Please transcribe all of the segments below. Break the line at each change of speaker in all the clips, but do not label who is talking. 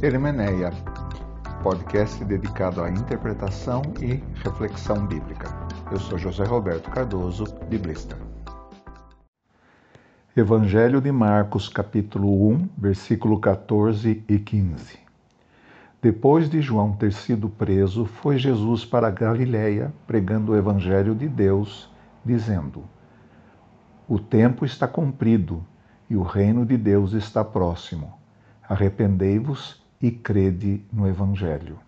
Hermeneia, podcast dedicado à interpretação e reflexão bíblica. Eu sou José Roberto Cardoso, biblista. Evangelho de Marcos, capítulo 1, versículo 14 e 15. Depois de João ter sido preso, foi Jesus para Galiléia, pregando o evangelho de Deus, dizendo: O tempo está cumprido e o reino de Deus está próximo. Arrependei-vos e crede no Evangelho.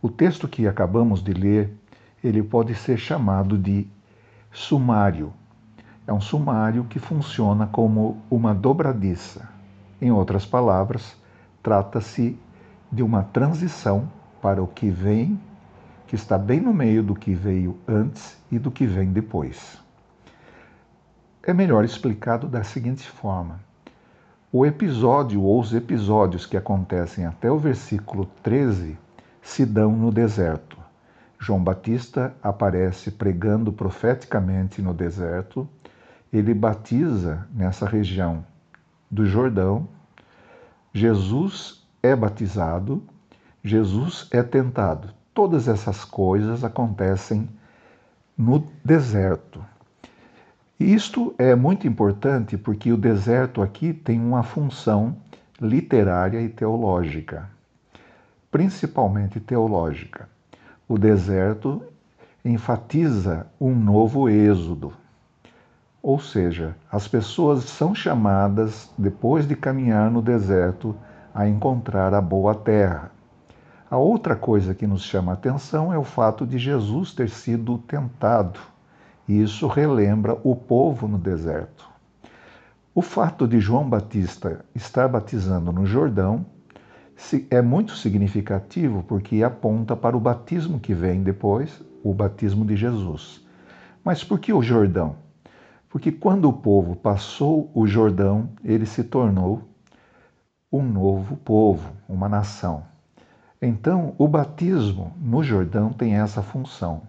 O texto que acabamos de ler, ele pode ser chamado de sumário. É um sumário que funciona como uma dobradiça. Em outras palavras, trata-se de uma transição para o que vem, que está bem no meio do que veio antes e do que vem depois. É melhor explicado da seguinte forma: o episódio ou os episódios que acontecem até o versículo 13 se dão no deserto. João Batista aparece pregando profeticamente no deserto, ele batiza nessa região do Jordão, Jesus é batizado, Jesus é tentado. Todas essas coisas acontecem no deserto. Isto é muito importante porque o deserto aqui tem uma função literária e teológica, principalmente teológica. O deserto enfatiza um novo êxodo, ou seja, as pessoas são chamadas, depois de caminhar no deserto, a encontrar a boa terra. A outra coisa que nos chama a atenção é o fato de Jesus ter sido tentado e isso relembra o povo no deserto. O fato de João Batista estar batizando no Jordão é muito significativo porque aponta para o batismo que vem depois, o batismo de Jesus. Mas por que o Jordão? Porque quando o povo passou o Jordão, ele se tornou um novo povo, uma nação. Então, o batismo no Jordão tem essa função.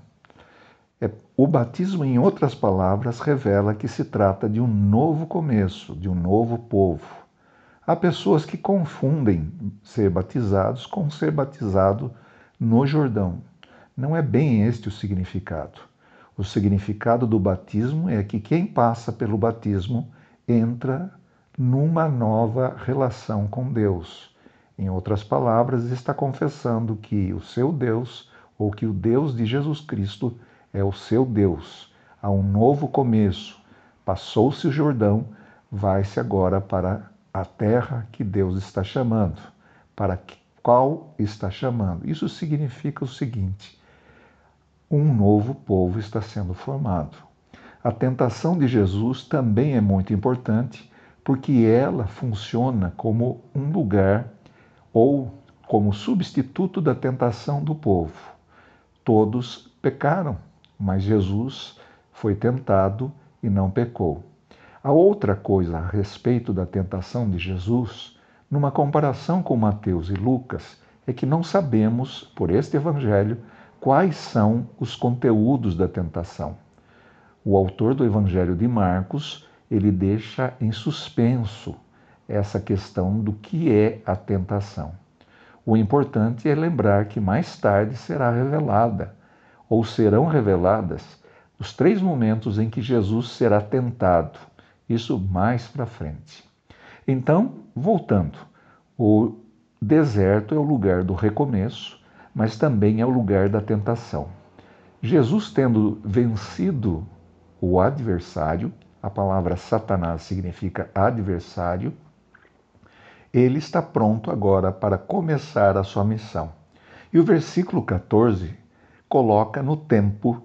É, o batismo, em outras palavras, revela que se trata de um novo começo, de um novo povo. Há pessoas que confundem ser batizados com ser batizado no Jordão. Não é bem este o significado. O significado do batismo é que quem passa pelo batismo entra numa nova relação com Deus. Em outras palavras, está confessando que o seu Deus, ou que o Deus de Jesus Cristo, é o seu Deus. Há um novo começo. Passou-se o Jordão, vai-se agora para a terra que Deus está chamando. Para qual está chamando? Isso significa o seguinte: um novo povo está sendo formado. A tentação de Jesus também é muito importante, porque ela funciona como um lugar ou como substituto da tentação do povo. Todos pecaram, mas Jesus foi tentado e não pecou. A outra coisa a respeito da tentação de Jesus, numa comparação com Mateus e Lucas, é que não sabemos, por este evangelho, quais são os conteúdos da tentação. O autor do evangelho de Marcos, ele deixa em suspenso essa questão do que é a tentação. O importante é lembrar que mais tarde será revelada ou serão reveladas os três momentos em que Jesus será tentado. Isso mais para frente. Então, voltando, o deserto é o lugar do recomeço, mas também é o lugar da tentação. Jesus, tendo vencido o adversário, a palavra Satanás significa adversário, ele está pronto agora para começar a sua missão. E o versículo 14 coloca no tempo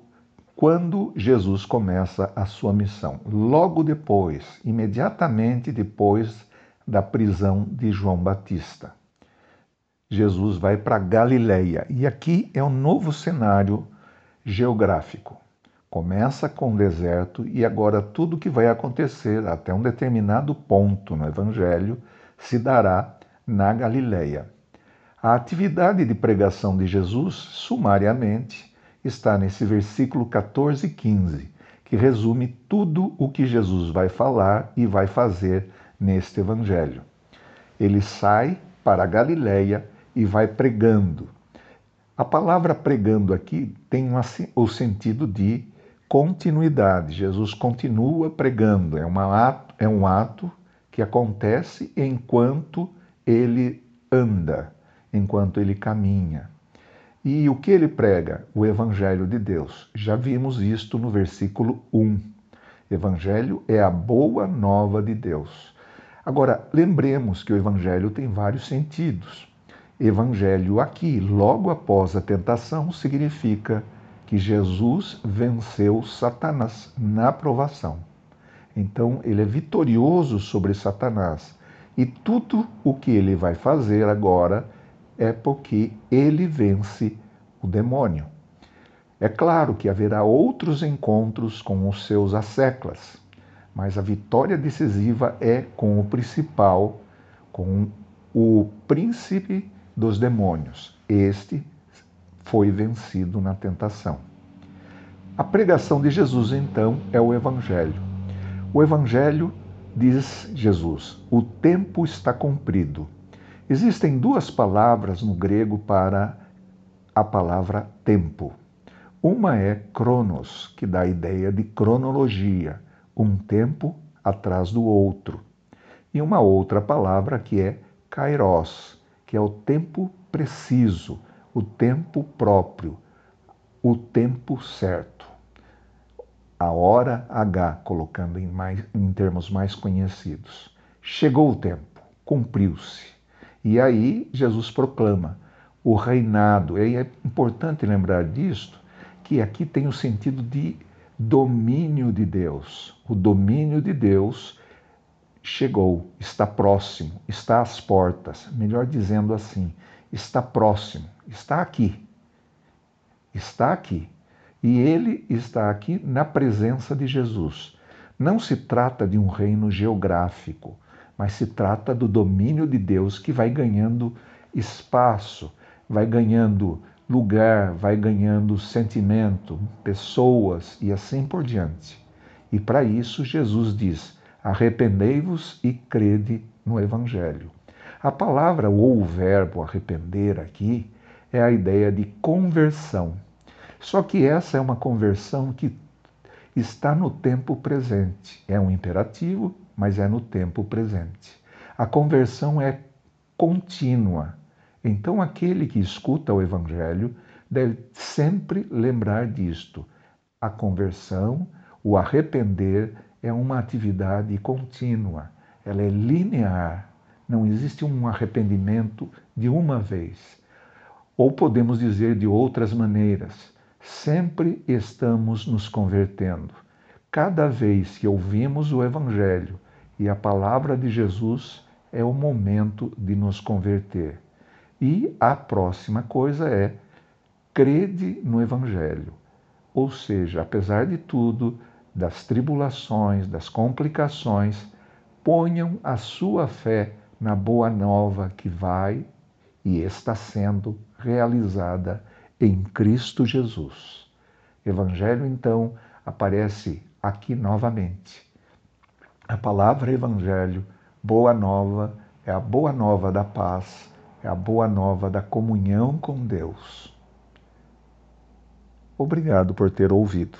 quando Jesus começa a sua missão. Logo depois, imediatamente depois da prisão de João Batista. Jesus vai para Galileia e aqui é um novo cenário geográfico. Começa com o deserto e agora tudo que vai acontecer até um determinado ponto no Evangelho se dará na Galileia. A atividade de pregação de Jesus, sumariamente, está nesse versículo 14 e 15, que resume tudo o que Jesus vai falar e vai fazer neste evangelho. Ele sai para a Galiléia e vai pregando. A palavra pregando aqui tem uma, o sentido de continuidade. Jesus continua pregando, é, ato, é um ato que acontece enquanto ele anda, enquanto ele caminha. E o que ele prega? O Evangelho de Deus. Já vimos isto no versículo 1. Evangelho é a boa nova de Deus. Agora, lembremos que o Evangelho tem vários sentidos. Evangelho aqui, logo após a tentação, significa que Jesus venceu Satanás na provação. Então, ele é vitorioso sobre Satanás. E tudo o que ele vai fazer agora é porque ele vence o demônio. É claro que haverá outros encontros com os seus asseclas, mas a vitória decisiva é com o principal, com o príncipe dos demônios. Este foi vencido na tentação. A pregação de Jesus, então, é o Evangelho. O Evangelho, diz Jesus, o tempo está cumprido. Existem duas palavras no grego para a palavra tempo. Uma é cronos, que dá a ideia de cronologia, um tempo atrás do outro. E uma outra palavra que é kairos, que é o tempo preciso, o tempo próprio, o tempo certo. A hora H, colocando em, mais, em termos mais conhecidos. Chegou o tempo, cumpriu-se. E aí Jesus proclama o reinado. E é importante lembrar disto, que aqui tem o sentido de domínio de Deus. O domínio de Deus chegou, está próximo, está às portas. Melhor dizendo assim, está próximo, está aqui. Está aqui. E ele está aqui na presença de Jesus. Não se trata de um reino geográfico, mas se trata do domínio de Deus que vai ganhando espaço, vai ganhando lugar, vai ganhando sentimento, pessoas e assim por diante. E para isso Jesus diz: arrependei-vos e crede no Evangelho. A palavra ou o verbo arrepender aqui é a ideia de conversão. Só que essa é uma conversão que está no tempo presente. É um imperativo, mas é no tempo presente. A conversão é contínua. Então, aquele que escuta o Evangelho deve sempre lembrar disto. A conversão, o arrepender, é uma atividade contínua, ela é linear. Não existe um arrependimento de uma vez. Ou podemos dizer de outras maneiras: sempre estamos nos convertendo. Cada vez que ouvimos o Evangelho e a palavra de Jesus, é o momento de nos converter. E a próxima coisa é crede no Evangelho. Ou seja, apesar de tudo, das tribulações, das complicações, ponham a sua fé na boa nova que vai e está sendo realizada em Cristo Jesus. Evangelho, então, aparece aqui novamente. A palavra Evangelho, boa nova, é a boa nova da paz, é a boa nova da comunhão com Deus. Obrigado por ter ouvido.